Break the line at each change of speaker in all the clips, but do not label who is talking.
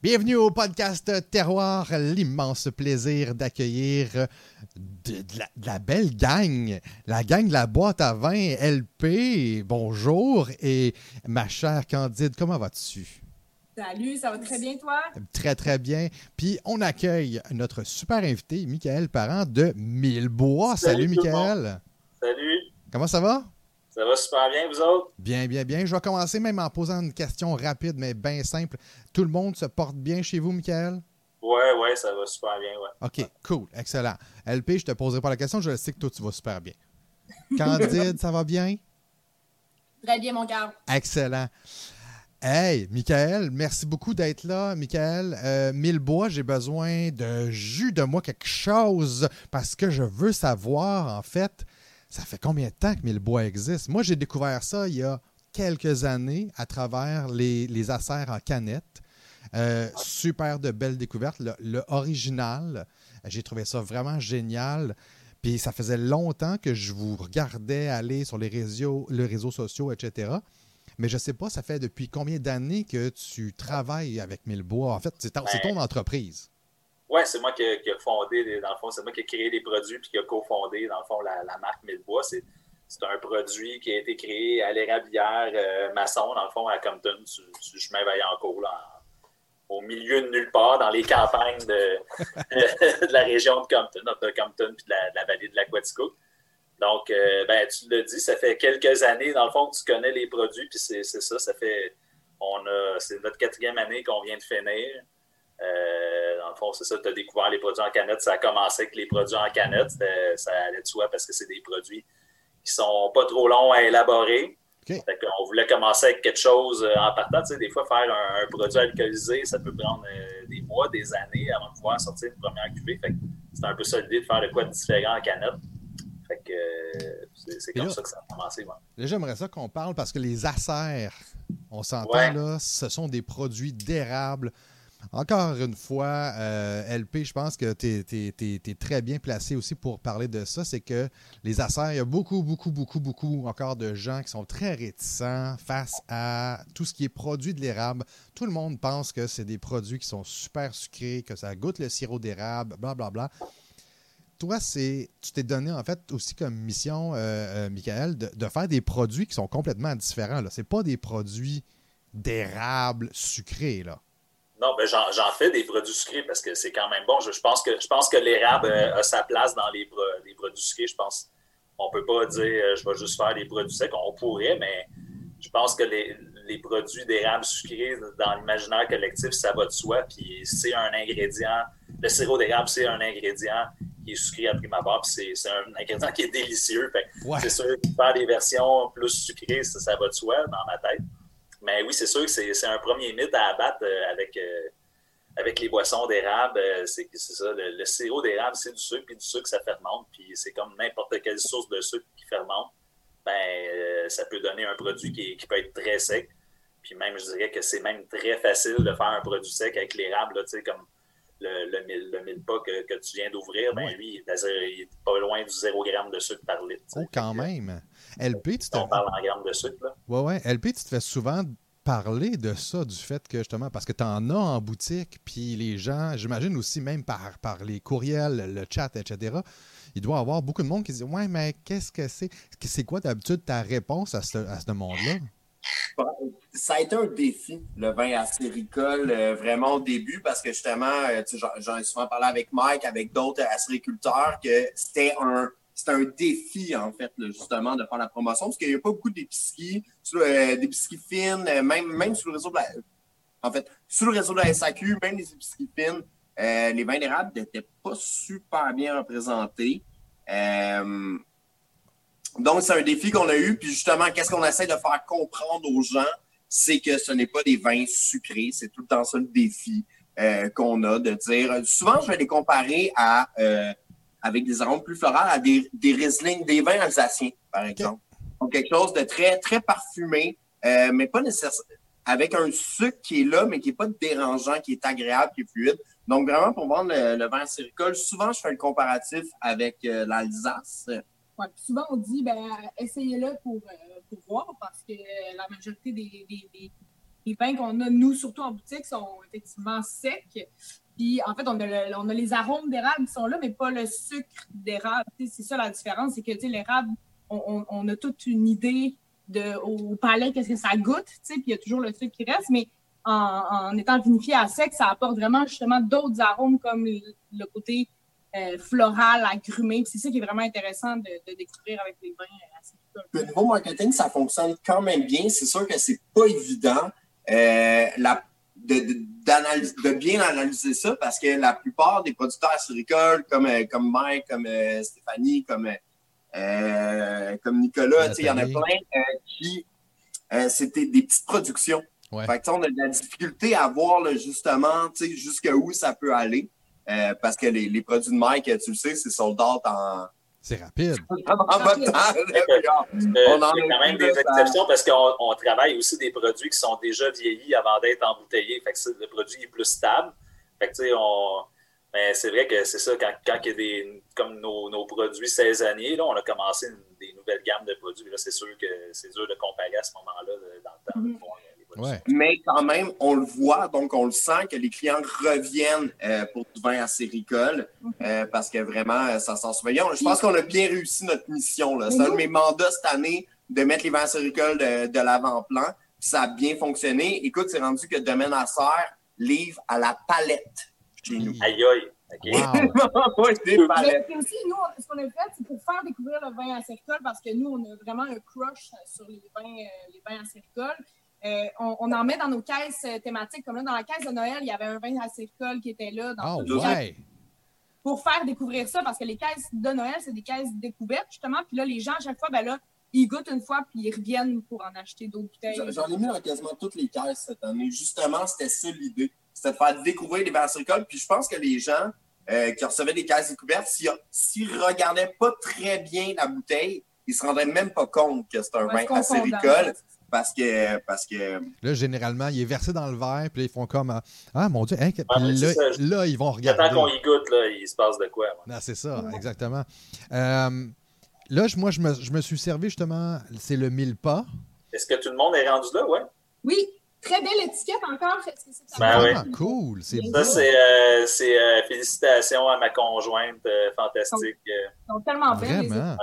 Bienvenue au podcast Terroir, l'immense plaisir d'accueillir de, la, belle gang, la gang de la boîte à vin LP. Bonjour et ma chère Candide, comment vas-tu?
Salut, ça va très bien toi?
Très très bien. Puis on accueille notre super invité, Michael Parent de Millebois. Salut, Salut Michael.
Salut.
Comment ça va?
Ça va super bien, vous autres?
Bien, bien, bien. Je vais commencer même en posant une question rapide, mais bien simple. Tout le monde se porte bien chez vous, Michael?
Oui, oui, ça va super bien, ouais.
OK, cool, excellent. LP, je te poserai pas la question, je sais que toi, tu vas super bien. Candide, ça va bien?
Très bien, mon gars.
Excellent. Hey, Michael, merci beaucoup d'être là. Michael, euh, Millebois, j'ai besoin de jus de moi quelque chose parce que je veux savoir, en fait, ça fait combien de temps que Millebois existe? Moi, j'ai découvert ça il y a quelques années à travers les, les acères en canette. Euh, super de belles découvertes. Le, original, j'ai trouvé ça vraiment génial. Puis ça faisait longtemps que je vous regardais aller sur les réseaux, les réseaux sociaux, etc. Mais je ne sais pas, ça fait depuis combien d'années que tu travailles avec Millebois? En fait, c'est ton, ton ben, entreprise.
Oui, c'est moi qui ai fondé, dans le fond, c'est moi qui ai créé les produits puis qui a cofondé, dans le fond, la, marque Millebois. C'est, un produit qui a été créé à l'érablière euh, maçon, dans le fond, à Compton, sur, le chemin Vaillancourt, là, au milieu de nulle part, dans les campagnes de, la région de Compton, de Compton puis de la, vallée de l'Aquatico. Donc, euh, ben, tu l'as dit, ça fait quelques années, dans le fond, que tu connais les produits, puis c'est, ça, ça fait, on a, c'est notre quatrième année qu'on vient de finir. Euh, dans le fond, c'est ça, tu as découvert les produits en canette. Ça a commencé avec les produits en canette. Ça allait de soi parce que c'est des produits qui sont pas trop longs à élaborer. on voulait commencer avec quelque chose euh, en partant. Tu sais, des fois, faire un, produit alcoolisé, ça peut prendre euh, des mois, des années avant de pouvoir sortir une première cuvée. c'est un peu ça l'idée de faire de quoi de différent en canette. Fait que c'est comme ça que ça a commencé.
j'aimerais ça qu'on parle parce que les acères, on s'entend là, ce sont des produits d'érable encore une fois, euh, LP, je pense que tu es, très bien placé aussi pour parler de ça. C'est que les acères, il y a beaucoup, beaucoup, beaucoup, beaucoup encore de gens qui sont très réticents face à tout ce qui est produit de l'érable. Tout le monde pense que c'est des produits qui sont super sucrés, que ça goûte le sirop d'érable, blablabla. Toi, c'est, tu t'es donné en fait aussi comme mission, euh, euh, Michael, de, faire des produits qui sont complètement différents. Ce n'est pas des produits d'érable sucrés. Là.
Non, ben j'en fais des produits sucrés parce que c'est quand même bon. Je, pense que je pense que l'érable euh, a sa place dans les, produits sucrés. Je pense on peut pas dire euh, je vais juste faire des produits secs. On pourrait, mais je pense que les, produits d'érable sucrés dans l'imaginaire collectif, ça va de soi. Puis c'est un ingrédient. Le sirop d'érable, c'est un ingrédient qui est sucré à prime abord. Puis c'est un ingrédient qui est délicieux. C'est sûr que faire des versions plus sucrées, ça, ça va de soi dans ma tête. Mais oui, c'est sûr que c'est un premier mythe à abattre euh, avec, euh, avec les boissons d'érable. Euh, c'est ça, le, sirop d'érable, c'est du sucre, puis du sucre, ça fermente. Puis c'est comme n'importe quelle source de sucre qui fermente. Ben, ça peut donner un produit qui, peut être très sec. Puis même, je dirais que c'est même très facile de faire un produit sec avec l'érable, tu sais, comme le, le, le mille pas que, tu viens d'ouvrir, ben lui, il est pas loin du 0 g de sucre par litre.
Oh, quand même! LP, tu
te... On parle en grammes de sucre, là.
Ouais, ouais. LP, tu te fais souvent parler de ça, du fait que justement, parce que tu en as en boutique, puis les gens, j'imagine aussi même par, par les courriels, le chat, etc., il doit y avoir beaucoup de monde qui dit Ouais, mais qu'est-ce que c'est? C'est quoi d'habitude ta réponse à ce, à ce monde-là
ça a été un défi, le vin acéricole, euh, vraiment au début, parce que justement, euh, j'en ai souvent parlé avec Mike, avec d'autres acériculteurs, que c'était un, un défi, en fait, justement, de faire la promotion, parce qu'il n'y a pas beaucoup d'épiceries, euh, d'épiceries fines, même, même sur le réseau de la, en fait, sur le réseau de la SAQ, même les épiceries fines, les vins d'érable n'étaient pas super bien représentés. donc, c'est un défi qu'on a eu. Puis justement, qu'est-ce qu'on essaie de faire comprendre aux gens? c'est que ce n'est pas des vins sucrés. C'est tout le temps ça le défi euh, qu'on a de dire. Souvent, je vais les comparer à euh, avec des arômes plus florales à des, des Riesling, des vins alsaciens, par exemple. Donc, quelque chose de très, très parfumé, euh, mais pas nécessairement avec un sucre qui est là, mais qui n'est pas dérangeant, qui est agréable, qui est fluide. Donc, vraiment, pour vendre le, vin acéricole, souvent, je fais le comparatif avec l'Alsace.
Ouais, souvent, on dit, ben, essayez-le pour, pour voir parce que la majorité des, les vins qu'on a, nous, surtout en boutique, sont effectivement secs. Puis, en fait, on a, le- les arômes d'érable qui sont là, mais pas le sucre d'érable. C'est ça la différence, c'est que l'érable, on, on- a toute une idée au palais, qu'est-ce que ça goûte, puis il y a toujours le sucre qui reste, mais en, étant vinifié à sec, ça apporte vraiment justement d'autres arômes comme le, le côté euh, floral, agrumé. C'est ça qui est vraiment intéressant de, découvrir avec les vins euh, assez
Puis au niveau marketing, ça fonctionne quand même bien. C'est sûr que c'est pas évident euh, la- de, de- d'analyse- de bien analyser ça parce que la plupart des producteurs acéricoles, comme, euh, comme Mike, comme euh, Stéphanie, comme, euh, comme Nicolas, il y en a plein euh, qui c'était des petites productions.
Ouais.
Fait que, on a de la difficulté à voir là, justement sais, jusqu'où ça peut aller. parce que les, les produits de Mike, tu le sais, c'est sold out en,
C'est rapide.
de temps. là, puis on-
Euh,
en
a quand
a
même des
ça-
exceptions parce qu'on on travaille aussi des produits qui sont déjà vieillis avant d'être embouteillés. Fait que c'est- le produit est plus stable. Fait que, tu sais, on... Mais c'est vrai que c'est ça, quand, quand il y a des, comme nos, nos produits saisonniers, là, on a commencé une- des nouvelles gammes de produits. Là, c'est sûr que c'est dur de comparer à ce moment-là, de- dans le temps. Les produits.
Ouais.
Mais quand même, on le voit, donc on le sent que les clients reviennent euh, pour du vin acéricole euh, parce que vraiment, euh, ça s'en souvient. Je pense qu'on a bien réussi notre mission. là. C'est un de mes mandats cette année de mettre les vins acéricoles de, de l'avant-plan. Puis Ça a bien fonctionné. Écoute, c'est rendu que Domaine à Serre livre à la palette chez nous.
Aïe aïe. OK.
Wow.
Mais puis aussi, nous, on- ce qu'on a fait, c'est pour faire découvrir le vin acéricole, parce que nous, on a vraiment un crush sur les vins, euh, les vins acéricoles. Euh, on, on en met dans nos caisses euh, thématiques. Comme là, dans la caisse de Noël, il y avait un vin acéricole qui était là. Dans
Ah ouais.
Pour faire découvrir ça, parce que les caisses de Noël, c'est des caisses découvertes, justement. Puis là, les gens, à chaque fois, ben là, ils goûtent une fois, puis ils reviennent pour en acheter d'autres bouteilles.
J'en- ai mis dans quasiment toutes les caisses cette année. Justement, c'était ça l'idée. C'était de faire découvrir les vins acéricoles. Puis je pense que les gens euh, qui recevaient des caisses découvertes, s'ils s'ils regardaient pas très bien la bouteille, ils se rendraient même pas compte que c'est un
Ouais,
vin acéricole parce que, parce que
Là, généralement, il est versé dans le verre, puis là, ils font comme euh, Ah mon Dieu, hein,
mais
là, ils vont regarder.
qu'on y goûte, là, il se passe de quoi. ouais.
Non, c'est ça, exactement. Euh, là, moi, je me, je me suis servi justement, c'est le mille pas.
Est-ce que tout le monde est rendu là? Ouais.
Oui, très belle étiquette encore. Est-ce que c'est
Ben oui.
vraiment cool. C'est
Ça,
beau.
Ça, c'est euh, c'est, euh, félicitations à ma conjointe euh, fantastique.
Ils sont tellement belles. Les
Vraiment.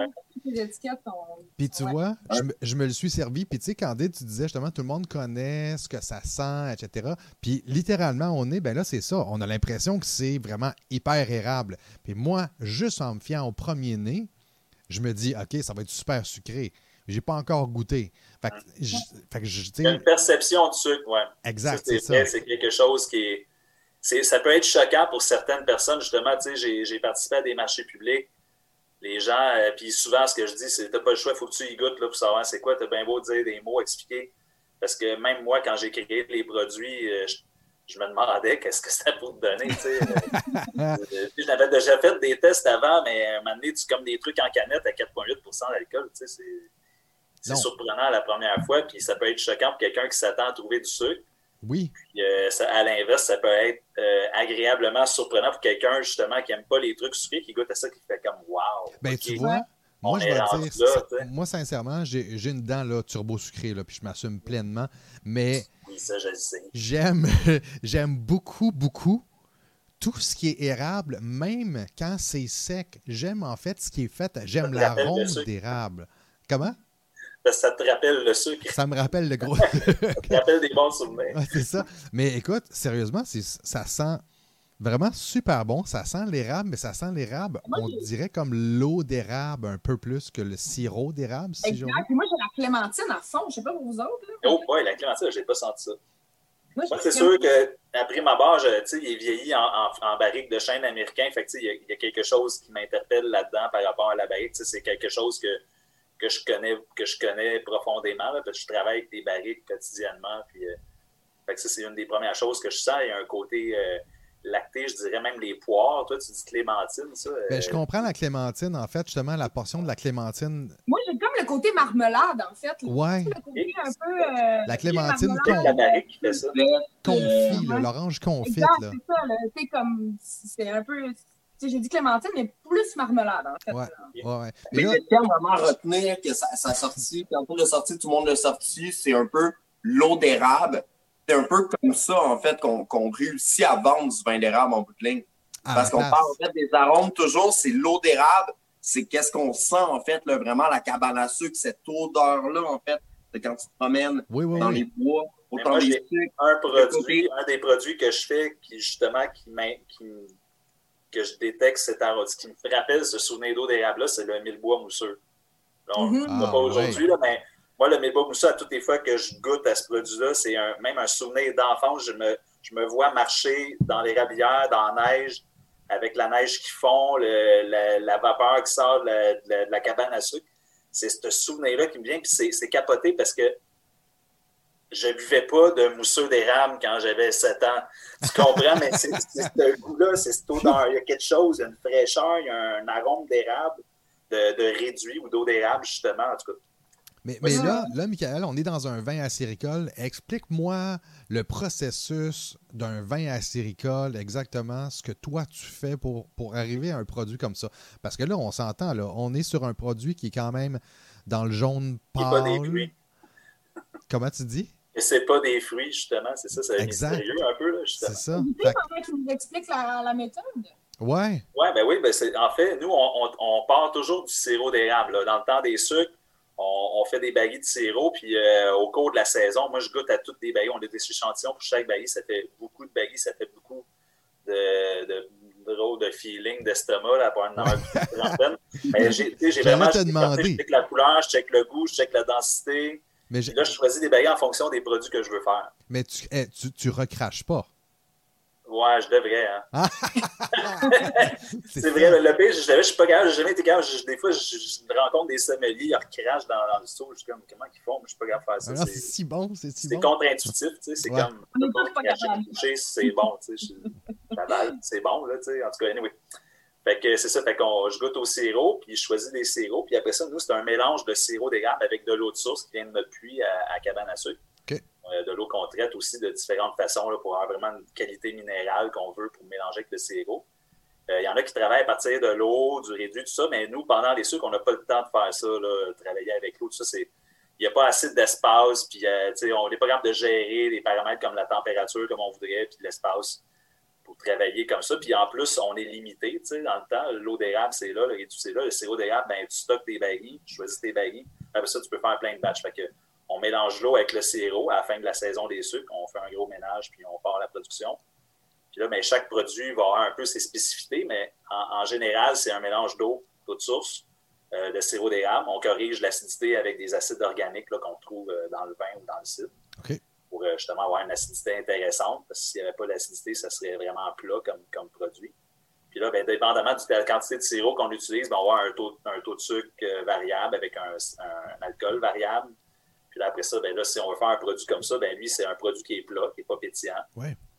étiquettes, sont.
Puis tu
Ouais.
vois, je, me- je me le suis servi. Puis tu sais, Candide, tu disais justement, tout le monde connaît ce que ça sent, etc. Puis littéralement, on est, ben là, c'est ça. On a l'impression que c'est vraiment hyper érable. Puis moi, juste en me fiant au premier nez, je me dis, OK, ça va être super sucré. J'ai pas encore goûté. Fait que, je- fait que
une perception du sucre, ouais.
exact, c'est ça.
quelque chose qui est. ça peut être choquant pour certaines personnes, justement. Tu sais, j'ai, participé à des marchés publics. Les gens, euh, puis souvent, ce que je dis, c'est t'as pas le choix, il faut que tu y goûtes là, pour savoir c'est quoi. T'as bien beau dire des mots, expliquer. Parce que même moi, quand j'ai créé les produits, euh, je, je me demandais qu'est-ce que c'était pour te donner. tu sais. Euh, je n'avais déjà fait des tests avant, mais à un moment donné, tu comme des trucs en canette à 4,8% d'alcool. C'est, surprenant la première fois, puis ça peut être choquant pour quelqu'un qui s'attend à trouver du sucre.
Oui,
Puis, euh, ça- à l'inverse, ça peut être euh, agréablement surprenant pour quelqu'un justement qui n'aime pas les trucs sucrés, qui goûte à ça, qui fait comme wow.
ben tu vois, moi, je vais dire, ça- moi, sincèrement, j'ai une dent là, turbo sucrée, là, puis je m'assume pleinement. Mais
Oui, ça, je le sais.
J'aime, j'aime beaucoup, beaucoup tout ce qui est érable, même quand c'est sec. J'aime en fait ce qui est fait. J'aime l'arôme d'érable. Comment?
Ça te rappelle le sucre,
Ça me rappelle le gros.
ça te rappelle des bons souvenirs.
Ouais, c'est ça. Mais écoute, sérieusement, ça sent vraiment super bon. Ça sent l'érable, mais ça sent l'érable, on dirait comme l'eau d'érable un peu plus que le sirop d'érable, si
Exact. Puis moi, j'ai la clémentine à fond. Je sais pas pour vous autres. Là.
Oh, boy, la clémentine, je n'ai pas senti ça.
J'ai
c'est sûr que après ma barre, je- tu sais, il est vieilli en, en, en barrique de chêne américain. Fait que, tu sais, il y, a, il y a quelque chose qui m'interpelle là-dedans par rapport à la barrique. C'est quelque chose que, que, je connais, que je connais profondément là, parce que je travaille avec des barriques quotidiennement. Puis, euh, fait que ça, c'est une des premières choses que je sens. Il y a un côté euh, lacté, je dirais même les poires. Toi, tu dis clémentine, ça. euh,
Ben, je comprends la clémentine, en fait, justement, la portion de la clémentine.
Moi, j'ai comme le côté marmelade, en fait. là.
Ouais,
Le côté un peu. euh,
La clémentine
marmelade.
c'est la barrique qui fait ça.
confit, l'orange Là.
c'est ça. sais, comme. C'est un peu. J'ai dit clémentine, mais plus marmelade, en fait.
Ouais.
là.
Ouais, ouais. Mais
Mais
là,
le terme vraiment à retenir que ça, ça a sorti, quand on l'a sorti, tout le monde l'a sorti, c'est un peu l'eau d'érable. c'est un peu comme ça, en fait, qu'on réussit à vendre du vin d'érable en bout de ligne. Parce qu'on parle en fait des arômes toujours, c'est l'eau d'érable, c'est qu'est-ce qu'on sent en fait, là, vraiment la cabane à sucre, cette odeur-là en fait, de quand tu te promènes dans les bois.
Autant moi, des un produit, un des produits que je fais qui justement qui, qui que je détecte cet arôme, ce qui me rappelle ce souvenir d'eau d'érable-là, c'est le millebois mousseux. Donc, mm-hmm. pas ah, aujourd'hui, mais moi, le millebois mousseux, à toutes les fois que je goûte à ce produit-là, c'est même un souvenir d'enfance. Je me, je me vois marcher dans les rabières, dans la neige, avec la neige qui fond, la, vapeur qui sort de la, cabane à sucre. C'est ce souvenir-là qui me vient, puis c'est capoté parce que je ne buvais pas de mousseux d'érable quand j'avais 7 ans. Tu comprends? Mais c'est ce goût-là, c'est cette odeur. Il y a quelque chose, il y a une fraîcheur, il y a un arôme d'érable, de, de, réduit ou d'eau d'érable, justement. En tout cas,
mais, là, là, Michael, on est dans un vin acéricole. Explique-moi le processus d'un vin acéricole, exactement ce que toi tu fais pour, pour arriver à un produit comme ça. Parce que là, on s'entend, là, on est sur un produit qui est quand même dans le jaune pâle. Comment tu dis?
Et c'est pas des fruits, justement, c'est ça, c'est mystérieux un peu, là, justement.
C'est ça.
Tu nous expliques la, la méthode?
Ouais.
Ouais, ben oui, ben en fait, nous, on, on, part toujours du sirop d'érable. Dans le temps des sucres, on, fait des baillis de sirop, puis euh, au cours de la saison, moi, je goûte à toutes les baillis. On a des échantillons pour chaque bailli. Ça fait beaucoup de baillis, ça fait beaucoup de, de de feeling d'estomac là, pour en avoir une Mais j'ai vraiment. Je check la couleur, je check le goût, je check la densité. Mais là, je choisis des baillis en fonction des produits que je veux faire.
Mais tu, eh, tu, tu recraches pas.
Ouais, je devrais. Hein. c'est vrai, le pire, je, je suis pas capable, j'ai jamais été capable. des fois, je, je, rencontre des sommeliers, ils recrachent dans, dans le seau. Je suis comme, comment ils font? Je suis pas capable de faire
ça. c'est si bon, c'est si bon.
C'est contre-intuitif, tu sais. C'est ouais. comme, c'est bon, tu sais. C'est bon, là, tu sais. En tout cas, anyway. Fait que c'est ça, fait qu'on, je goûte au sirop, puis je choisis des sirops, puis après ça, nous, c'est un mélange de sirop d'érable avec de l'eau de source qui vient de notre puits à, à cabane à sucre. Euh, de l'eau qu'on traite aussi de différentes façons là, pour avoir vraiment une qualité minérale qu'on veut pour mélanger avec le sirop. Il euh, y en a qui travaillent à partir de l'eau, du réduit, tout ça, mais nous, pendant les sucres, on n'a pas le temps de faire ça, là, travailler avec l'eau, tout ça, c'est. Il n'y a pas assez d'espace, puis euh, on n'est pas capable de gérer les paramètres comme la température, comme on voudrait, puis l'espace pour travailler comme ça. Puis en plus, on est limité dans le temps. L'eau d'érable, c'est là, le réduit, c'est là. Le sirop d'érable, ben, tu stockes tes barils, tu choisis tes barils. Après ça, tu peux faire plein de batchs. Fait que on mélange l'eau avec le sirop à la fin de la saison des sucres. On fait un gros ménage, puis on part la production. Puis là, ben, chaque produit va avoir un peu ses spécificités, mais en, général, c'est un mélange d'eau, d'eau de source, euh, de sirop d'érable. On corrige l'acidité avec des acides organiques qu'on trouve euh, dans le vin ou dans le cidre. Pour euh, justement avoir une acidité intéressante. Parce que s'il n'y avait pas d'acidité, ça serait vraiment plat comme, comme produit. Puis là, bien, dépendamment de la quantité de sirop qu'on utilise, ben, on va avoir un taux, un taux de sucre variable avec un alcool variable puis là, après ça, ben là, si on veut faire un produit comme ça, ben lui, c'est un produit qui est plat, qui n'est pas pétillant.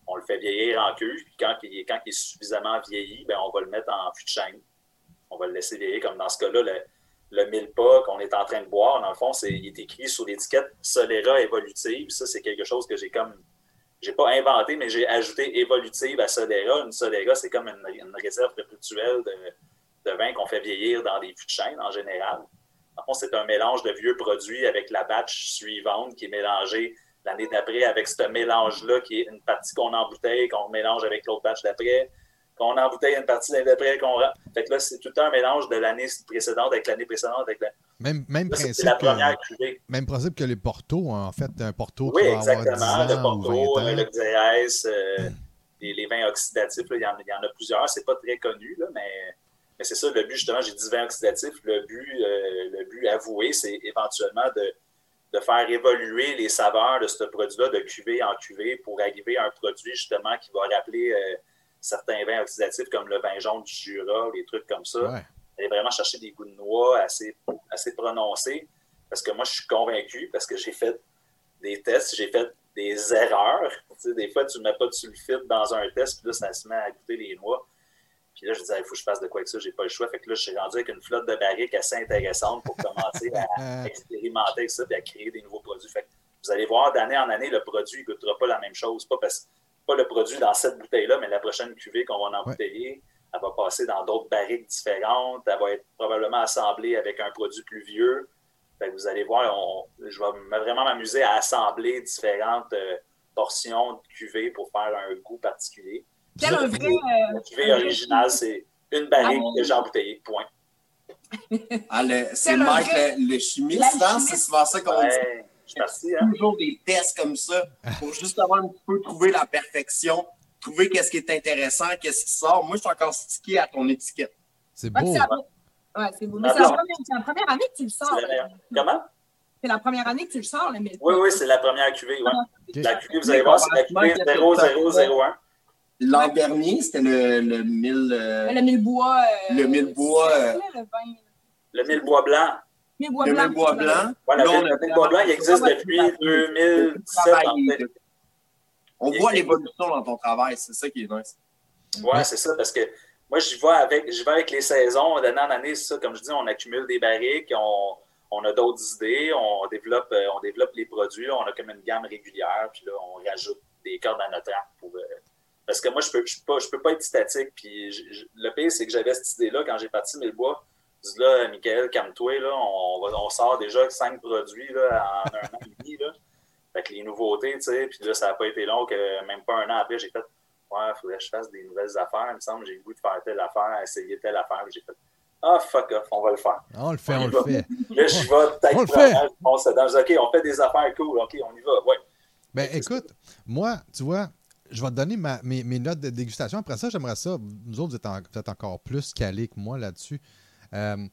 On le fait vieillir en cuve, puis quand il, est, quand il est suffisamment vieilli, ben on va le mettre en fût de chêne. On va le laisser vieillir, comme dans ce cas-là, le, le mille pas qu'on est en train de boire, dans le fond, c'est, il est écrit sur l'étiquette Solera évolutive. Ça, c'est quelque chose que j'ai comme. J'ai pas inventé, mais j'ai ajouté évolutive à Solera. Une Solera, c'est comme une, réserve perpétuelle de, vin qu'on fait vieillir dans des fûts de chêne en général c'est un mélange de vieux produits avec la batch suivante qui est mélangée l'année d'après avec ce mélange-là qui est une partie qu'on embouteille, qu'on mélange avec l'autre batch d'après, qu'on embouteille une partie l'année d'après, qu'on Fait que là, c'est tout un mélange de l'année précédente avec l'année précédente avec la...
Même, même principe. La première cuvée. Même principe que les Porto, en fait, un Porto
Oui, exactement. le Porto, le Xérès, euh, les, vins oxydatifs, il, y y en, a plusieurs. C'est pas très connu, là, mais mais c'est ça, le but, justement, j'ai dit vin oxydatif. Le but, euh, le but avoué, c'est éventuellement de, de, faire évoluer les saveurs de ce produit-là de cuvée en cuvée pour arriver à un produit, justement, qui va rappeler euh, certains vins oxydatifs comme le vin jaune du Jura, des trucs comme ça. Et vraiment chercher des goûts de noix assez, assez prononcés. Parce que moi, je suis convaincu, parce que j'ai fait des tests, j'ai fait des erreurs. Tu sais, des fois, tu ne mets pas de sulfite dans un test, puis là, ça se met à goûter les noix. Puis là, je disais, il faut que je fasse de quoi avec ça, j'ai pas le choix. Fait que là, je suis rendu avec une flotte de barriques assez intéressante pour commencer à expérimenter avec ça et à créer des nouveaux produits. Fait que vous allez voir, d'année en année, le produit ne goûtera pas la même chose. Pas, parce, pas le produit dans cette bouteille-là, mais la prochaine cuvée qu'on va embouteiller, elle va passer dans d'autres barriques différentes. Elle va être probablement assemblée avec un produit plus vieux. Fait que vous allez voir, je vais vraiment m'amuser à assembler différentes. Euh, portion de cuvée pour faire un goût particulier.
Quel un vrai.
La cuvée originale, c'est une barrique
Ah,
que j'ai embouteillée, point.
Ah, le- c'est
le
Mike,
vrai-
le, le chimiste,
La
hein?
chimiste.
c'est souvent ça qu'on dit.
Je hein?
toujours des tests comme ça pour justement un petit peu trouver la perfection, trouver qu'est-ce qui est intéressant, qu'est-ce qui sort. Moi, je suis encore stické à ton étiquette.
C'est
Ouais,
beau.
c'est la... Ouais, c'est beau. Mais
Ah,
c'est la, première- c'est la première année que tu le sors.
C'est la meilleure. Comment?
C'est la première année que tu le sors, le mille.
Oui, oui, c'est la première cuvée. Ouais.
Ok.
La cuvée, vous allez voir, c'est la cuvée 0001.
L'an dernier, c'était le, le 1000. euh,
Le mille bois. euh,
Le mille bois, euh,
Le vin.
Le mille bois blanc.
Bois
le
blanc.
1000 bois blanc. Là,
le le bois blanc, il existe depuis
travaillé.
2017. En
Travaillé.
fait.
On voit l'évolution dans ton travail, c'est ça qui est nice.
Ouais, c'est ça, parce que moi, j'y vais avec, j'y vais avec les saisons. D'année en année, c'est ça, comme je dis, on accumule des barriques, on, on a d'autres idées, on développe, euh, on développe les produits, on a comme une gamme régulière, puis là, on rajoute des cordes à notre arc pour. euh, parce que moi, je peux, je peux, pas, je peux pas être statique. Puis je- je- le pire, c'est que j'avais cette idée-là quand j'ai parti Millebois. Je dis là, Michael, calme-toi, là, on, va- on sort déjà cinq produits là, en un an et demi. Là. Fait que les nouveautés, tu sais, puis là, ça n'a pas été long que même pas un an après, j'ai fait Ouais, il faudrait que je fasse des nouvelles affaires. Il me semble j'ai le goût de faire telle affaire, essayer telle affaire. Puis J'ai fait Ah, fuck off, on va le faire.
On le fait, on
On
le fait.
Là, je vais peut-être
On le fait.
dedans. Je dis, OK, on fait des affaires cool. OK, on y va. Ouais.
Ben écoute, moi, tu vois, je vais te donner ma- mes, mes notes de dégustation. Après ça, j'aimerais ça. Vous autres, vous êtes en- peut-être encore plus calés que moi là-dessus. Euh,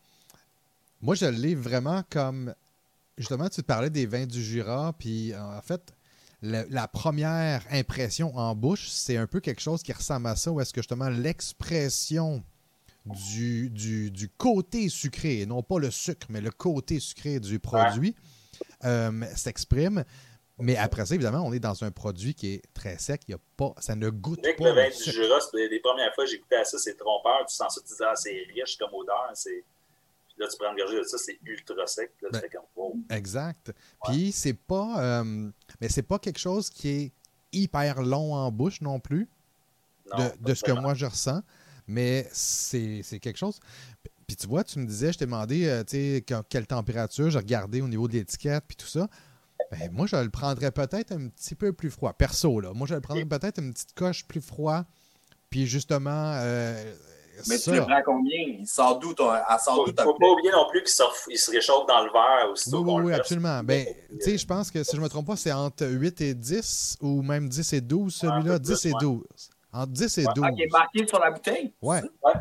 moi, je l'ai vraiment comme. Justement, tu te parlais des vins du Jura, puis en fait, la première impression en bouche, c'est un peu quelque chose qui ressemble à ça, où est-ce que justement l'expression du, du, du côté sucré, non pas le sucre, mais le côté sucré du produit, euh, s'exprime. Mais après ça, évidemment, on est dans un produit qui est très sec. Il y a pas, ça ne goûte pas
le vin
le
du
sucre.
Jura, c'était les premières fois que j'ai goûté à ça, c'est trompeur. Tu sens ça, tu dis, ah, c'est riche comme odeur. C'est... Puis là, tu prends une gorgée de ça, c'est ultra sec. Là, tu
Ben,
fais comme, wow.
Exact. Puis c'est pas, euh, mais c'est pas quelque chose qui est hyper long en bouche non plus,
Non,
de, ce que moi je ressens. Mais c'est c'est quelque chose. Puis tu vois, tu me disais, je t'ai demandé, euh, tu sais, que- quelle température, j'ai regardé au niveau de l'étiquette, puis tout ça. Ben, moi, je le prendrais peut-être un petit peu plus froid. Perso, là. Moi, je le prendrais peut-être une petite coche plus froid. Puis justement, euh,
Mais
ça.
tu le prends combien? Il sort d'où ton. Sort
Faut, faut pas oublier non plus qu'il se, il réchauffe dans le verre aussitôt
Oui, oui, oui, absolument. Ben, tu sais, je pense que si je ne me trompe pas, c'est entre 8 et 10 ou même 10 et 12, celui-là.
un peu
10
plus,
et
ouais.
12. Entre 10 et
Ouais.
12.
Ah, qui est marqué sur la bouteille?
Ouais.
Ouais.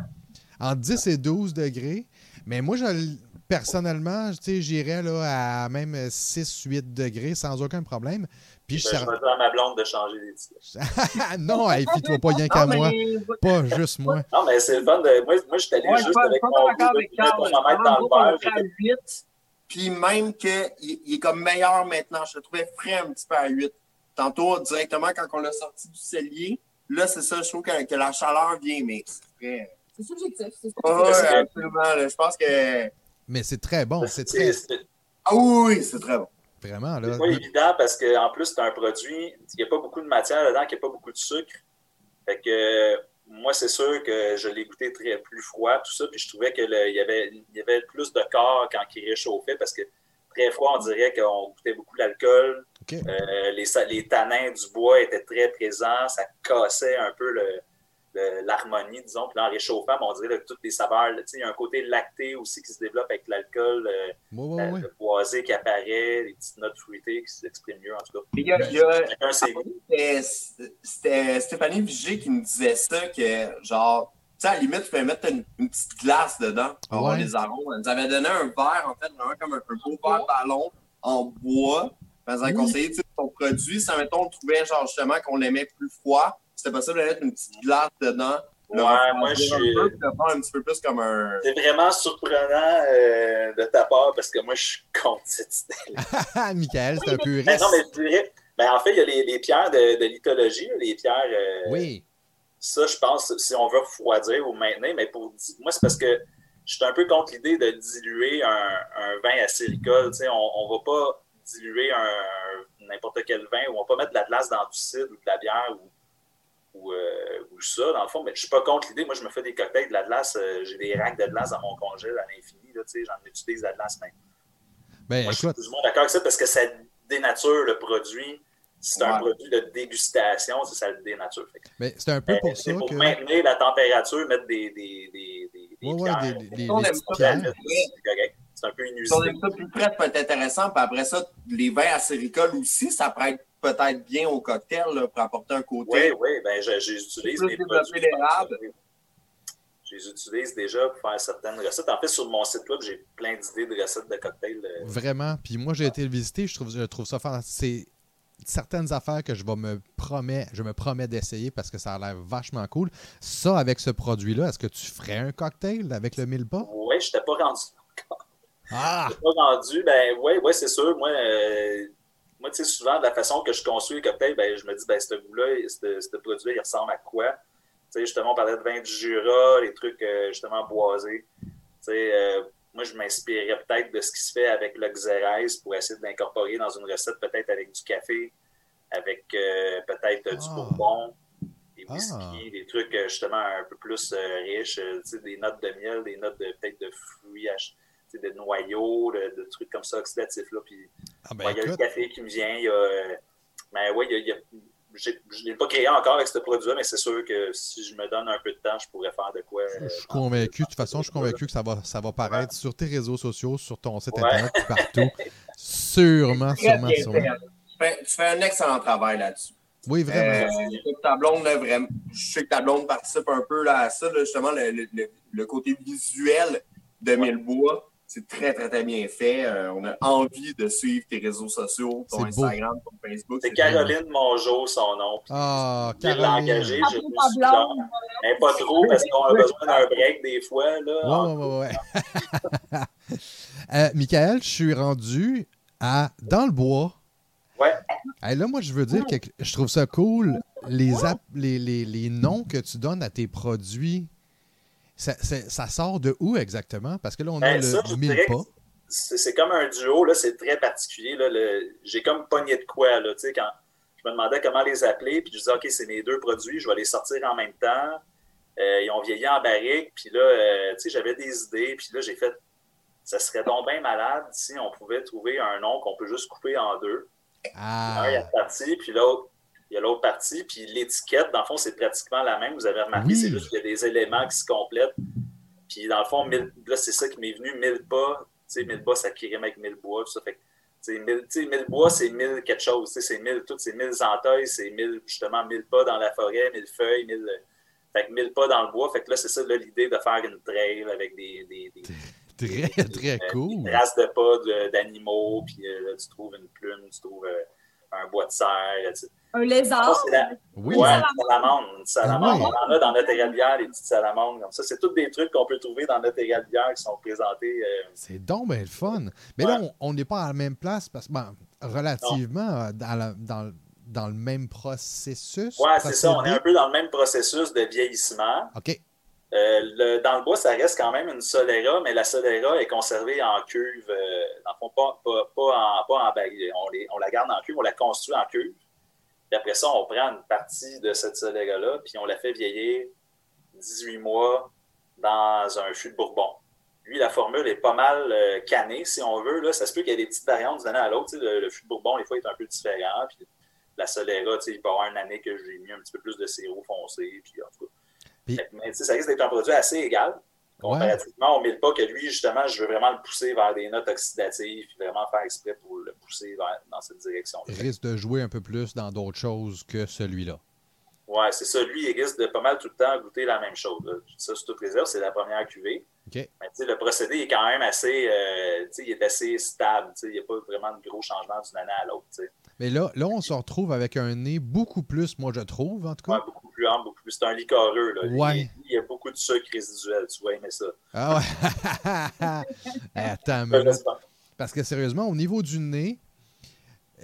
Entre 10 et 12 degrés. Mais moi, je, le- personnellement, tu sais, j'irais là, à même 6-8 degrés sans aucun problème. Puis je
Ben, je vais dire à ma blonde de changer d'étiquette.
non, hey, fie-toi pas rien qu'à moi.
mais-
Pas juste moi.
Non, mais c'est le fun de. Moi, moi je suis allé
Ouais,
juste
pas
avec
pas
mon goût,
avec Carl.
dans le verre.
le fait à 8. Puis même qu'il il est comme meilleur maintenant. Je le trouvais frais un petit peu à 8. Tantôt, directement, quand on l'a sorti du cellier, là, c'est ça, je trouve que, que la chaleur vient, mais c'est frais.
C'est subjectif. C'est subjectif.
absolument. là. Je pense que.
Mais c'est très bon. C'est très.
Ah oui, c'est très bon.
Vraiment, là.
c'est pas évident parce qu'en plus, c'est un produit, il n'y a pas beaucoup de matière dedans, il n'y a pas beaucoup de sucre. Fait que moi, c'est sûr que je l'ai goûté très plus froid, tout ça, puis je trouvais qu'il y avait, il y avait plus de corps quand il réchauffait parce que très froid, on dirait qu'on goûtait beaucoup l'alcool. Euh, les, les tanins du bois étaient très présents, ça cassait un peu le- l'harmonie, disons. Puis là, en réchauffant, ben, on dirait que toutes les saveurs, tu sais, il y a un côté lacté aussi qui se développe avec l'alcool, euh,
Ouais, ouais, ouais.
le boisé qui apparaît, les petites notes fruitées qui s'expriment mieux, en tout cas.
Il y a, il y a- c'était- Stéphanie Vigé qui me disait ça, que genre, tu sais, à la limite, tu peux mettre une, une petite glace dedans pour avoir les arômes. Elle nous avait donné un verre, en fait, vraiment comme un, un beau verre ballon en bois. Elle nous
Oui.
conseillé, tu sais, ton produit, si, mettons, on trouvait, genre, justement, qu'on l'aimait plus froid, c'était possible de mettre une petite glace dedans.
Ouais, moi, je suis-
un petit peu plus comme un...
C'est vraiment surprenant euh, de ta part parce que moi, je suis contre cette idée.
Michael, c'est un peu
Ben non, mais dirais, ben, en fait, il y a les, les pierres de, de lithologie, les pierres. euh,
Oui.
Ça, je pense, si on veut refroidir ou maintenir, mais pour moi, c'est parce que je suis un peu contre l'idée de diluer un, un vin acéricole. Tu sais, on ne va pas diluer un- n'importe quel vin ou on va pas mettre de la glace dans du cidre ou de la bière ou, ou, euh, ou ça, dans le fond. Mais je suis pas contre l'idée. Moi, je me fais des cocktails de la glace. euh, J'ai des racks de glace dans mon congèle à l'infini. là, tu sais, J'en utilise de la glace même.
Ben,
Moi, je suis
écoute,
plus ou moins d'accord avec ça parce que ça dénature le produit. C'est un produit de dégustation, ça le dénature.
Mais c'est un peu pour ça
pour
que...
maintenir la température, mettre des, des, des, des,
ouais, des,
ça,
c'est un peu inusité.
Si on aime ça plus près, peut être intéressant. Puis après ça, les vins acéricoles aussi, ça pourrait être peut-être bien au cocktail là, pour apporter un côté.
Oui, oui, ben j'utilise mes produits. Je les utilise déjà pour faire certaines recettes. En fait, sur mon site web, j'ai plein d'idées de recettes de cocktails. euh.
Vraiment. Puis moi, j'ai été le visiter. Je trouve, je trouve ça fantastique. C'est certaines affaires que je vais me promets, je me promets d'essayer parce que ça a l'air vachement cool. Ça, avec ce produit-là, est-ce que tu ferais un cocktail avec le mille pas?
Oui, je n'étais pas rendu encore.
Ah!
Je pas rendu. Ben oui, ouais, c'est sûr. Moi, euh, moi tu sais, souvent, de la façon que je construis le cocktail, ben, je me dis, ben, ce goût-là, ce produit-là, il ressemble à quoi? Tu sais, justement, on parlait de vin du Jura, les trucs, euh, justement, boisés. Tu sais, euh, moi, je m'inspirerais peut-être de ce qui se fait avec le Xérès pour essayer de l'incorporer dans une recette, peut-être avec du café, avec euh, peut-être
Ah.
du bourbon, des
Ah.
whisky, des trucs justement un peu plus riches, tu sais, des notes de miel, des notes de peut-être de fruits, de noyaux, de, de trucs comme ça oxydatifs. Là. Puis,
Ah ben
ouais, il y a le café qui me vient. il y a, euh, mais il y a- j'ai- je ne l'ai pas créé encore avec ce produit-là, mais c'est sûr que si je me donne un peu de temps, je pourrais faire de quoi. euh,
je suis convaincu. De toute façon, je suis convaincu que ça va, ça va paraître sur tes réseaux sociaux, sur ton site
Ouais.
internet, partout. Sûrement, sûrement, sûrement.
Tu fais, tu fais un excellent travail là-dessus.
Oui, vraiment.
Euh, écoute, ta blonde, là, vraiment, je sais que ta blonde participe un peu là, à ça, là, justement, le, le- le- le côté visuel de Millebois. C'est très, très, très bien fait. Euh, on a envie de suivre tes réseaux sociaux, ton
beau.
Instagram, ton Facebook.
C'est Caroline Mongeau, son nom.
Ah,
je l'ai
Caroline.
engagée,
Ah, ta
super.
blonde.
Mais pas trop, parce qu'on a besoin d'un break des fois. Là,
Ouais, ouais, ouais, ouais. Euh, Michael, je suis rendu à Dans le bois.
Ouais.
Hey, là, moi, je veux dire que je trouve ça cool. Les, app- les, les, les noms que tu donnes à tes produits, ça, sort de où exactement? Parce que là, on a
Ben,
le
ça,
mille pas.
c'est comme un duo, là, c'est très particulier. J'ai comme pogné de quoi, là, tu sais, quand je me demandais comment les appeler, puis je disais, OK, c'est mes deux produits, je vais les sortir en même temps. Euh, ils ont vieilli en barrique, puis là, euh, tu sais, j'avais des idées, puis là, j'ai fait, ça serait donc bien malade si on pouvait trouver un nom qu'on peut juste couper en deux. Un, il
Ah,
une partie, puis l'autre, il y a l'autre partie, puis l'étiquette, dans le fond, c'est pratiquement la même. Vous avez remarqué,
Oui.
c'est juste qu'il y a des éléments qui se complètent. Puis dans le fond, mille- là, c'est ça qui m'est venu, mille pas. Tu sais, mille pas, ça qui rime avec mille bois, tout ça. Fait que, tu sais, mille, tu sais, mille bois, c'est mille quelque chose. Tu sais, c'est mille, toutes ces mille entailles, c'est mille, justement, mille pas dans la forêt, mille feuilles, mille. Fait que mille pas dans le bois. Fait que là, c'est ça, là, l'idée de faire une trail avec des, des, des,
très, très
euh,
cool.
Des traces de pas d'animaux, puis euh, là, tu trouves une plume, tu trouves euh, un bois de serre. sais.
Un lézard.
c'est la-
Oui,
ouais,
salamandre.
une salamandre. Une salamandre.
Ah.
On en a dans notre érablière, les petites salamandres. Comme ça, c'est tous des trucs qu'on peut trouver dans notre érablière qui sont présentés. euh,
c'est donc bien le fun. Mais
Ouais.
là, on- n'est pas à la même place parce que, ben, relativement euh, dans, la- dans le- dans le même processus.
Ouais, c'est ça. On est un peu dans le même processus de vieillissement.
OK.
Euh, dans le bois, ça reste quand même une Solera, mais la Solera est conservée en cuve. euh, dans le fond, pas, en, pas baril. On, la garde en cuve, on la construit en cuve. Puis après ça, on prend une partie de cette Solera-là, puis on la fait vieillir 18 mois dans un fût de Bourbon. Lui, la formule est pas mal euh, cannée, si on veut. Là. Ça se peut qu'il y ait des petites variantes d'une année à l'autre. Le, fût de Bourbon, des fois, est un peu différent. Puis la Solera, il peut y avoir une année que j'ai mis un petit peu plus de sirop foncé. Puis, en tout cas.
Puis-
mais, tu sais, ça risque d'être un produit assez égal. Comparativement au mille pas que lui, justement, je veux vraiment le pousser vers des notes oxydatives, puis vraiment faire exprès pour le pousser vers- dans cette direction.
Il risque de jouer un peu plus dans d'autres choses que celui-là.
Ouais, c'est ça. Lui, il risque de pas mal tout le temps goûter la même chose. là. Ça, c'est toute réserve, c'est la première cuvée. Mais, le procédé est quand même assez, euh, il est assez stable. Il n'y a pas vraiment de gros changements d'une année à l'autre.
Mais là, là, on se retrouve avec un nez beaucoup plus, moi, je trouve, en tout
Ouais,
cas.
beaucoup plus ample, beaucoup plus. C'est un liquoreux. Là.
Ouais.
Il, il y a beaucoup de sucre résiduel. Tu vois, mais ça.
Ah ouais. Hey, Attends,
c'est pas-
Parce que sérieusement, au niveau du nez,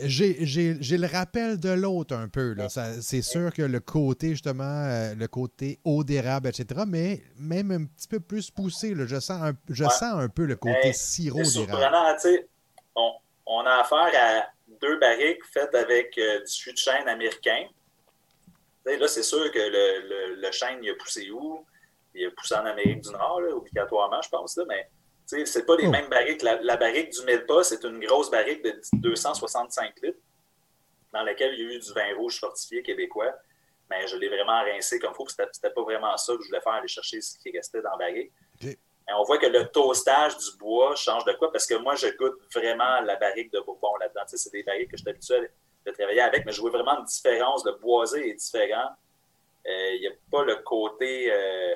j'ai le rappel de l'autre un peu. C'est sûr que le côté, justement, euh, le côté eau d'érable, etc., mais même un petit peu plus poussé. là. Je, sens un, je
Ouais.
sens un peu le côté
Mais
sirop
C'est
d'érable.
surprenant, tu sais. On, on a affaire à deux barriques faites avec euh, du fût de chêne américain. Là, c'est sûr que le, le, le chêne, il a poussé où? Il a poussé en Amérique du Nord, là, obligatoirement, je pense. Là, mais c'est pas les
Oh.
mêmes barriques. La, la barrique du Milpa, c'est une grosse barrique de 265 litres. dans lequel il y a eu du vin rouge fortifié québécois. Mais je l'ai vraiment rincé comme il faut. C'était pas vraiment ça que je voulais faire, aller chercher ce qui restait dans la barrique. Et on voit que le toastage du bois change de quoi? Parce que moi, je goûte vraiment la barrique de Bourbon là-dedans. Tu sais, c'est des barriques que je suis habitué de travailler avec, mais je vois vraiment une différence. Le boisé est différent. Euh, Il n'y a pas le côté. euh,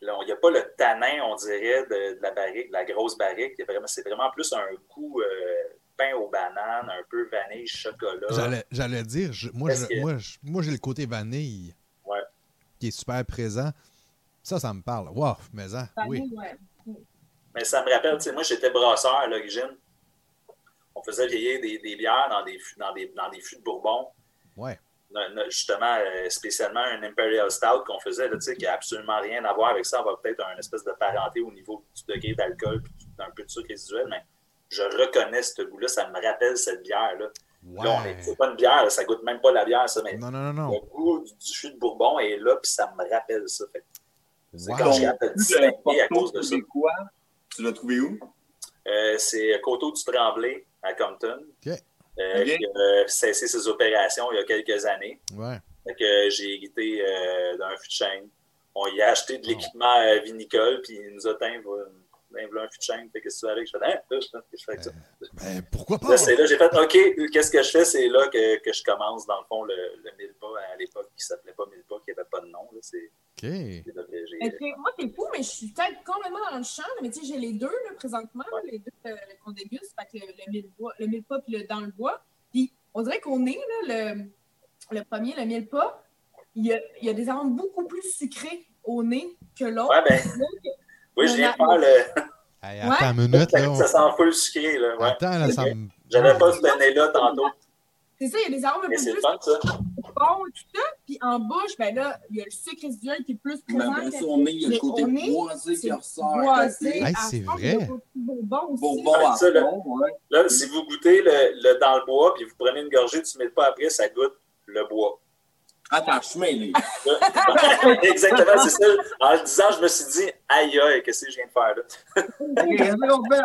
il n'y a pas le tanin, on dirait, de, de la barrique, de la grosse barrique. C'est vraiment plus un goût euh, pain aux bananes, un peu vanille, chocolat.
J'allais, dire, je- moi,
que-
j'ai le côté vanille
Ouais.
qui est super présent. Ça, ça me parle. Wow, mais hein, oui.
Mais ça me rappelle, tu sais, moi, j'étais brasseur à l'origine. On faisait vieillir des, des bières dans des, fûts- dans, des, dans des fûts de Bourbon.
Ouais.
Justement, euh, spécialement un Imperial Stout qu'on faisait, là, tu sais, qui n'a absolument rien à voir avec ça. On va peut-être un espèce de parenté au niveau du degré d'alcool puis d'un peu de sucre résiduel, mais je reconnais ce goût-là. Ça me rappelle cette bière-là. Là, on est-
Ouais.
c'est pas une bière, là, ça goûte même pas la bière, ça, mais
Non, non, non,
le goût du, du fût de Bourbon est là, puis ça me rappelle ça. Fait
Wow.
Le
distinguer à cause de ça.
québécois, tu l'as trouvé où?
Euh, c'est Coteau du Tremblay à Compton.
OK.
Euh,
OK.
qui a cessé ses opérations il y a quelques années.
Ouais.
Fait que j'ai hérité euh, d'un fût de chêne. On y a acheté de l'équipement euh, vinicole, puis il nous a teint un fût de chêne. Fait que qu'est-ce que tu avec? Je fais, que je fais avec ça?
Ben, pourquoi pas?
C'est là, j'ai fait, OK, qu'est-ce que je fais? C'est là que, que je commence, dans le fond, le, le mille pas à l'époque qui s'appelait pas mille pas, qui n'avait pas de nom. là.
OK.
là que
moi, c'est fou, mais je suis peut-être complètement dans le champ. Mais tu sais, j'ai les deux là, présentement, là, les deux euh, qu'on déguste, fait que le, le mille bois- le mille pas puis le dans le bois. Puis on dirait qu'on est là, le, le premier, le mille pas, il y a, il y a des arômes beaucoup plus sucrés au nez que l'autre.
Ouais, ben, oui, je viens de faire le.
Hey,
Ouais.
attends une minute, là.
Ça sent full sucré, là. Ouais.
Attends, là, ça me...
J'avais pas ce nez-là tantôt.
C'est ça, il y a des arômes un
Mais
peu plus
fun, ça.
bons, tout ça. Puis en bouche, ben là, il y a le sucre résiduel qui est plus
Mais
présent.
après
que-
ça, on est, il y a le
Mais
côté boisé qui
c'est
ressort.
boisé.
Hey, c'est vrai.
il y a beaucoup de Bourbon aussi.
Bourbon à
Ça, là.
fond, ouais.
Là, si vous goûtez le, le dans le bois, puis vous prenez une gorgée, tu ne mets pas après, ça goûte le bois.
Attends, je suis mêlé.
Là- Exactement, c'est ça. En le disant, je me suis dit, aïe aïe, qu'est-ce que je viens de faire là?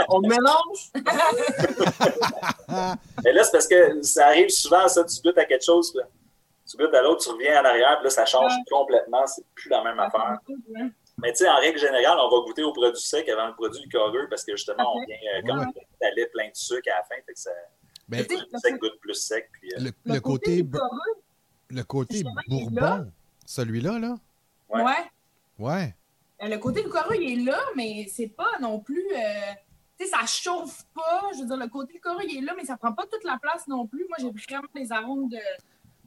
On le mélange?
Et là, c'est parce que ça arrive souvent, ça, tu goûtes à quelque chose, puis tu goûtes à l'autre, tu reviens en arrière, puis là, ça change complètement, c'est plus la même affaire.
Ouais.
Mais tu sais, en règle générale, on va goûter au produit sec avant le produit liquoreux parce que justement, on vient euh, comme un lait plein de sucre à la fin, fait que ça,
Ben,
le produit sec goûte plus sec. Puis, euh,
le, le côté,
liquoreux,
le côté bourbon, celui-là, là,
Ouais.
ouais.
ouais.
Euh, Le côté liquoreux, il est là, mais c'est pas non plus. euh, tu sais, ça chauffe pas. Je veux dire, le côté liquoreux, il est là, mais ça prend pas toute la place non plus. Moi, j'ai vraiment des arômes de,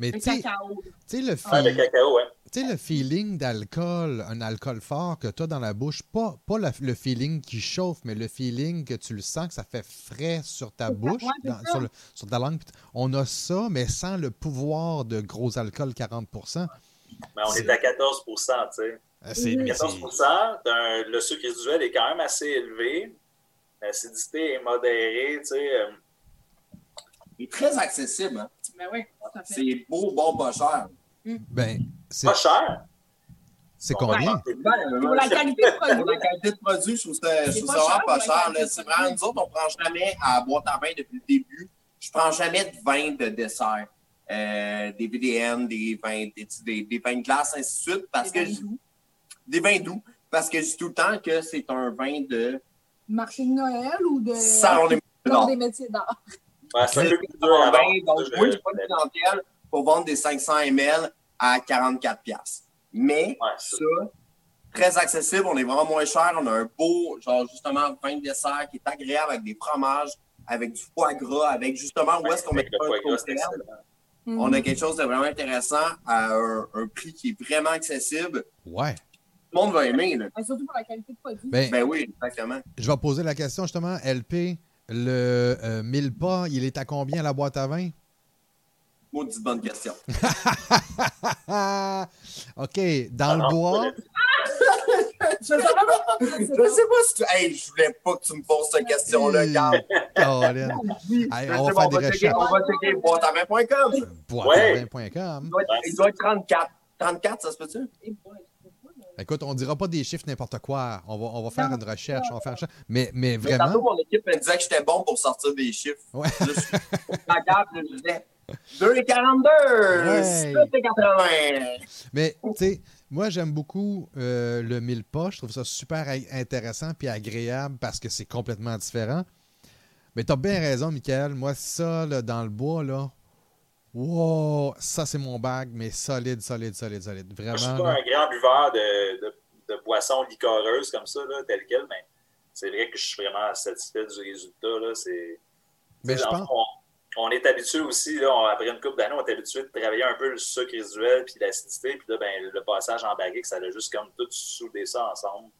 Mais tu sais, le, feel-
ouais.
feeling d'alcool, un alcool fort que tu as dans la bouche, pas, pas la- le feeling qui chauffe, mais le feeling que tu le sens, que ça fait frais sur ta bouche, dans- sur, le- sur ta langue. On a ça, mais sans le pouvoir de gros alcool 40%
Mais on est à 14% tu sais.
Euh, c'est- mais
14
c'est-
d'un- le sucre résiduel est quand même assez élevé. L'acidité est modérée, tu sais.
Il est très accessible. Hein?
Ben oui, tout à fait.
C'est beau, bon, pas cher.
Ben, c'est
Pas cher.
c'est
Bon,
combien?
ben,
Ben,
Pour la qualité de
Pour la
produit,
qualité de produit, je trouve ça, je
C'est
trouve
pas
ça
cher
pas cher. là. C'est
produit.
vraiment, nous autres, on prend jamais à boîte à vin depuis le début. Je prends jamais de vin de dessert. Euh, des VDN, des vins, des, des, des vins de glace, ainsi de suite, parce
Des
que
vins
je-
doux.
des vins doux. Parce que je dis tout le temps que c'est un vin de
marché de Noël ou de.
salon des
métiers d'art?
Ouais, c'est plus dur à vendre,
donc, moi, j'ai pas de clientèle pour vendre des 500 ml à 44 pièces. Mais
Ouais, c'est
ça, très accessible, on est vraiment moins cher, on a un beau, genre justement, vin de dessert qui est agréable avec des fromages, avec du foie gras, avec justement où est-ce qu'on met
le foie gras.
Mm.
On a quelque chose de vraiment intéressant à un, un prix qui est vraiment accessible.
Ouais.
Tout le monde va aimer, là.
Ben, surtout pour la qualité de produit.
Ben,
Ben oui, exactement.
je vais poser la question justement. LP, le euh, 1000 pas, il est à combien la boîte à vin?
Maudite bonne question.
OK, dans
Ah
le
non,
bois.
Je sais pas.
Je sais pas si tu. Hey, je voulais pas que tu me poses cette question-là, gars.
Colin. Hey, on va faire des recherches.
On va checker boîteavin.com.
Boîteavin.com.
Il doit être- Il doit être 34. 34, ça se peut-tu?
Écoute, on dira pas des chiffres n'importe quoi. On va, on va faire une recherche. On va faire. Mais, mais
Mais tantôt,
vraiment.
mon équipe me disait que j'étais bon pour sortir des chiffres.
Ouais.
Là, je disais, 2,42!
Ouais.
7,80!
Mais, tu sais, moi, j'aime beaucoup euh, le mille pas. Je trouve ça super intéressant puis agréable parce que c'est complètement différent. Mais t'as bien raison, Michael. Moi, ça, là, dans le bois, là, wow, ça, c'est mon bag, mais solide, solide, solide, solide.
Moi, je suis
Vraiment.
pas
là.
un grand buveur de, de, de boissons liquoreuses comme ça, là, tel quel, mais c'est vrai que je suis vraiment satisfait du résultat. Là. C'est,
Mais je pense.
on, on est habitué aussi, là, on- après une couple d'années, on est habitué de travailler un peu le sucre résiduel puis l'acidité, puis là, ben, le passage en barrique, ça a juste comme tout soudé ça ensemble.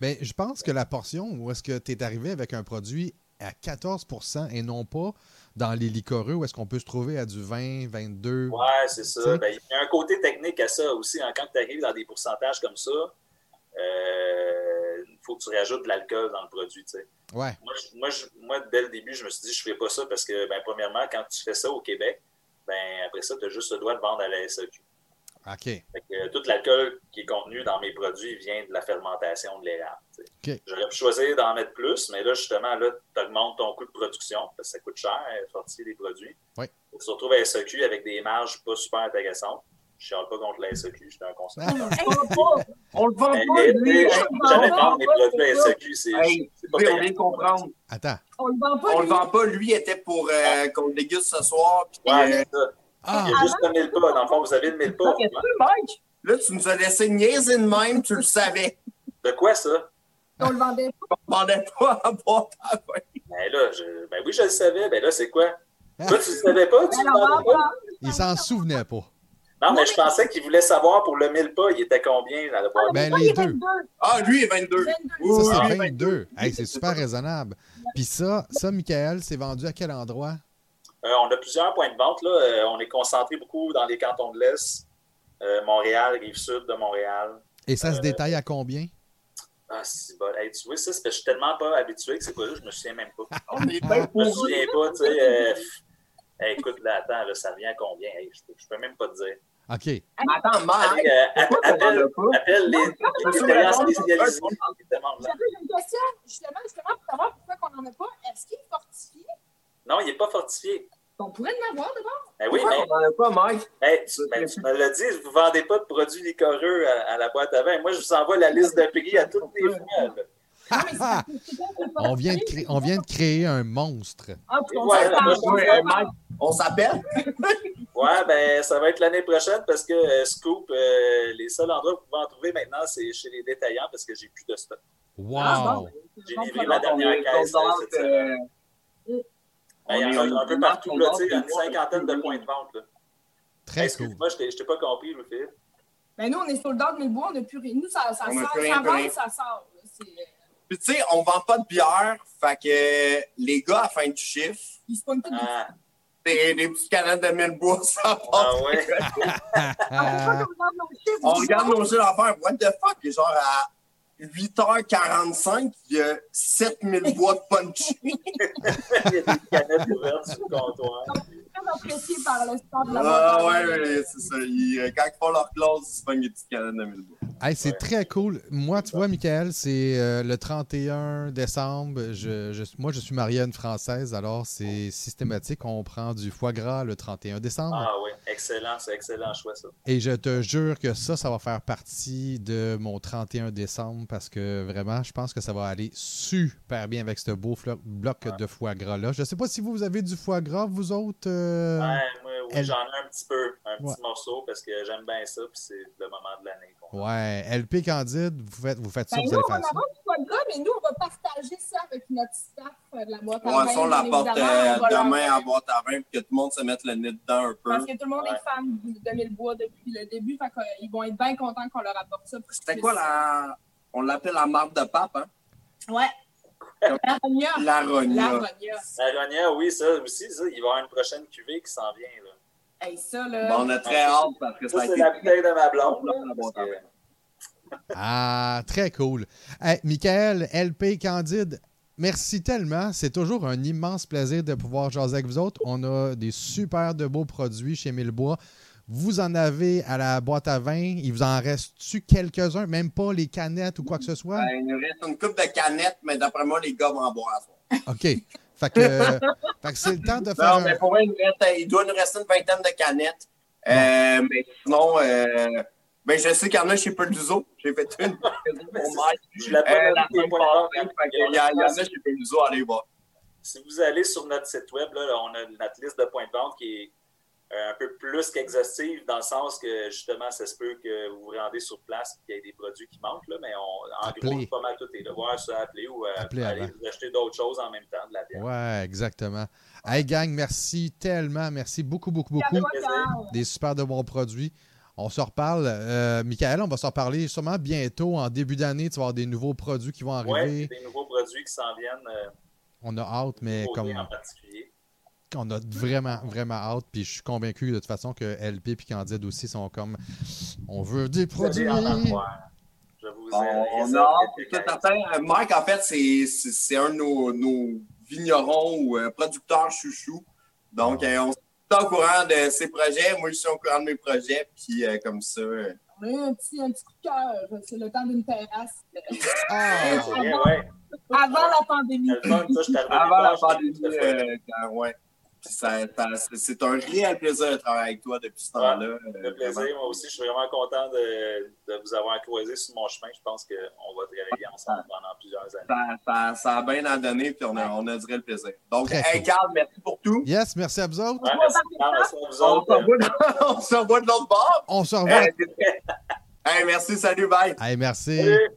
Ben, je pense que la portion où est-ce que tu es arrivé avec un produit à 14% et non pas dans les liquoreux où est-ce qu'on peut se trouver à du 20, 22.
Ouais, c'est ça. Ben, il y a un côté technique à ça aussi. hein. Quand tu arrives dans des pourcentages comme ça, euh, il faut que tu rajoutes de l'alcool dans le produit.
Ouais.
Moi, je- moi, je- moi, dès le début, je me suis dit, je ne ferai pas ça parce que, ben, premièrement, quand tu fais ça au Québec, ben, après ça, tu as juste le droit de vendre à la SAQ.
OK.
Fait que, euh, tout l'alcool qui est contenu dans mes produits vient de la fermentation de l'érable. J'aurais pu choisir d'en mettre plus, mais là, justement, là, tu augmentes ton coût de production parce que ça coûte cher, fortifier les produits.
Oui.
Tu te retrouves à SAQ avec des marges pas super intéressantes. Je ne chiale pas contre la SAQ, je suis un consommateur.
On le vend pas,
mais,
lui!
Jamais vendre mes produits à SAQ, c'est pas
on vient comprendre.
Attends.
On le vend pas.
On le
lui.
vend pas. Lui était pour euh, qu'on le déguste ce soir. Puis,
Ouais,
euh,
c'est ça.
Ah!
Il y a juste le mille pas. Dans le fond, vous avez le mille pas.
Là, tu nous as laissé niaiser de même, tu le savais.
De quoi ça?
On le vendait pas.
On ne demandait pas à boire ta vin.
Ben là, je... ben oui, je le savais. Ben là, c'est quoi? Toi, tu le savais pas? Tu le
Alors, on
vendais pas?
Il s'en souvenait pas.
Non, mais je pensais qu'il voulait savoir pour le mille pas, il était combien dans le boîte?
Ben,
Pas
les
les
deux.
22.
Ah, lui est 22.
22.
Oui,
Ça, c'est
oui,
22. Hey, c'est super raisonnable. Puis ça, ça, Michael, c'est vendu à quel endroit?
Euh, on a plusieurs points de vente. Là. Euh, on est concentré beaucoup dans les cantons de l'Est, euh, Montréal, Rive-Sud de Montréal.
Et ça se détaille à combien?
Ah, c'est bon. Hey, tu vois, ça, c'est parce que je suis tellement pas habitué que c'est pas là, je me souviens même pas.
On est bien
Je me souviens pas, tu sais. euh, hey, écoute, là, attends, là, ça revient à combien? Hey, je, peux, je peux même pas te dire.
OK.
Mais attends, Mike,
euh, appelle, appelle les, demandent là.
J'avais une question, justement, justement, pour savoir pourquoi on n'en a pas. Est-ce qu'il est fortifié?
Non, il n'est pas fortifié.
On pourrait en avoir d'abord.
Ben oui, mais
on n'en a pas, Mike?
hey, tu, ben, tu me l'as dit, vous ne vendez pas de produits liquoreux à, à la boîte à vin. Moi, je vous envoie la liste de prix à toutes les fois.
c'est
On vient, de créer, on vient de créer un monstre.
Ah, on
Ouais,
s'appelle?
Ouais, ben ça va être l'année prochaine parce que euh, Scoop, euh, les seuls endroits où vous pouvez en trouver maintenant, c'est chez les détaillants parce que j'ai plus de stock.
Wow!
J'ai
Bon,
livré
bon.
dernière caisse
sold
euh,
out,
cette semaine.
euh,
Ben, Il y en a un peu partout, là, tu sais, il y a une cinquantaine de points de vente. Là.
Très cool.
Excuse-moi, je t'ai- je t'ai pas compris, Louis-Philippe.
Ben, nous, on est soldats de bois, on n'a plus rien. Nous, ça, ça sort, ça vend, ça sort. C'est-
Puis tu sais, on vend pas de bière, fait que les gars, à la fin du chiffre,
Ils se pognent des
Ah,
des, des petites canettes de mille bois, ça
ah
passe.
ouais.
Ah,
Ah,
on regarde nos
jeux d'affaires, what the fuck, genre à 8h45, il y a 7000 bois de punch.
Il y a des canettes ouvertes sur le comptoir.
Très apprécié par le sport de la
Ah ouais, ouais, c'est ça. Ils, euh, quand ils font leur clause, ils se pognent des petites canettes de mille bois.
Hey, c'est
Ouais.
très cool. Moi, tu vois, Michael, c'est euh, le 31 décembre. Je, je- moi, je suis marié à une Française, alors c'est systématique. On prend du foie gras le 31 décembre.
Ah oui, excellent, c'est excellent choix ça.
Et je te jure que ça, ça va faire partie de mon 31 décembre parce que vraiment, je pense que ça va aller super bien avec ce beau bloc
Ouais.
de foie gras-là. Je ne sais pas si vous avez du foie gras, vous autres. euh,
Ouais, moi, oui,
elle-
j'en ai un petit peu, un petit
Ouais.
morceau parce que j'aime bien ça, puis c'est le moment de l'année.
Ouais, LP Candide, vous faites, vous faites ça,
Ben,
vous
nous,
allez
on va
faire ça.
du foie gras, mais nous, on va partager ça avec notre staff euh, de la boîte à
Ouais,
vin.
ça, on la
bien
porte
évidemment.
euh, demain à boîte à vin, puis que tout le monde se mette le nez dedans un peu.
Parce que tout le monde
Ouais.
est fan de Mille Bois depuis le début, fait qu'ils vont être bien contents qu'on leur apporte ça.
C'était quoi la. On l'appelle la marque de pape, hein?
Ouais. La Rogna.
La
La
Rogna.
Rogna.
La Rogna, oui, ça aussi, ça, il va y avoir une prochaine cuvée qui s'en vient. Là.
Hey, ça, là.
Bon, on a très hâte parce que ça
Ça,
a
c'est la bouteille de ma blonde. là, parce que-.
Ah, très cool. Hey, Michael, LP Candide, merci tellement. C'est toujours un immense plaisir de pouvoir jaser avec vous autres. On a des super de beaux produits chez Millebois. Vous en avez à la boîte à vin. Il vous en reste-tu quelques-uns? Même pas les canettes ou quoi que ce soit?
Ben, il nous reste une coupe de canettes, mais d'après moi, les gars vont en boire.
OK. Fait que, euh, c'est le temps de faire.
Non, mais pour il, reste- il doit nous rester une vingtaine de canettes. Euh, mais sinon, euh, ben, je sais qu'il y en a chez Peluso. J'ai fait une.
Je l'ai pas
Euh, la il y en a chez Peluso, allez voir.
Si vous allez sur notre site web, là, on a notre liste de points de vente qui est euh, un peu plus qu'exhaustive, dans le sens que justement, ça se peut que vous vous rendez sur place et qu'il y ait des produits qui manquent, là, mais on, en
Appelez.
gros, pas mal tout est là. Voir ça, appeler ou euh, aller vous acheter d'autres choses en même temps, de la bière.
Ouais, exactement. Hey, gang, merci tellement. Merci beaucoup, beaucoup, beaucoup. Des super de bons produits. On se reparle. Euh, Michael, on va se reparler sûrement bientôt, en début d'année. Tu vas avoir des nouveaux produits qui vont arriver.
des nouveaux produits qui s'en viennent, euh,
On a hâte, mais comme
en particulier.
On a vraiment, vraiment hâte. Puis je suis convaincu de toute façon que LP et Candide aussi sont comme on veut des produits.
Je vous
On,
ai-.
Euh, Mike, en fait, c'est- un de nos, nos vignerons ou euh, producteurs chouchous. Donc, euh, on est au courant de ses projets. Moi, je suis au courant de mes projets. Puis, euh, comme ça,
On a eu un petit, un petit coup de cœur. C'est le temps d'une terrasse.
Ah!
Ouais.
Avant la pandémie.
Avant la pandémie, euh, ouais. C'est- un réel plaisir de travailler avec toi depuis ce temps-là. euh,
Ça fait plaisir.
vraiment.
Moi aussi, je suis vraiment content de, de vous avoir croisé sur mon chemin. Je pense qu'on va travailler ensemble pendant plusieurs années.
Ça, ça- ça a bien à donner, puis on a, on a duré le plaisir. Donc,
Très
hey,
cool.
Carl, merci pour tout.
Yes, merci à vous autres.
Ouais, merci, Carl, merci à vous
On
autres.
se revoit de- on se revoit de l'autre bord.
On se revoit.
Hey, hey, merci, salut, bye.
Hey, merci.
Salut.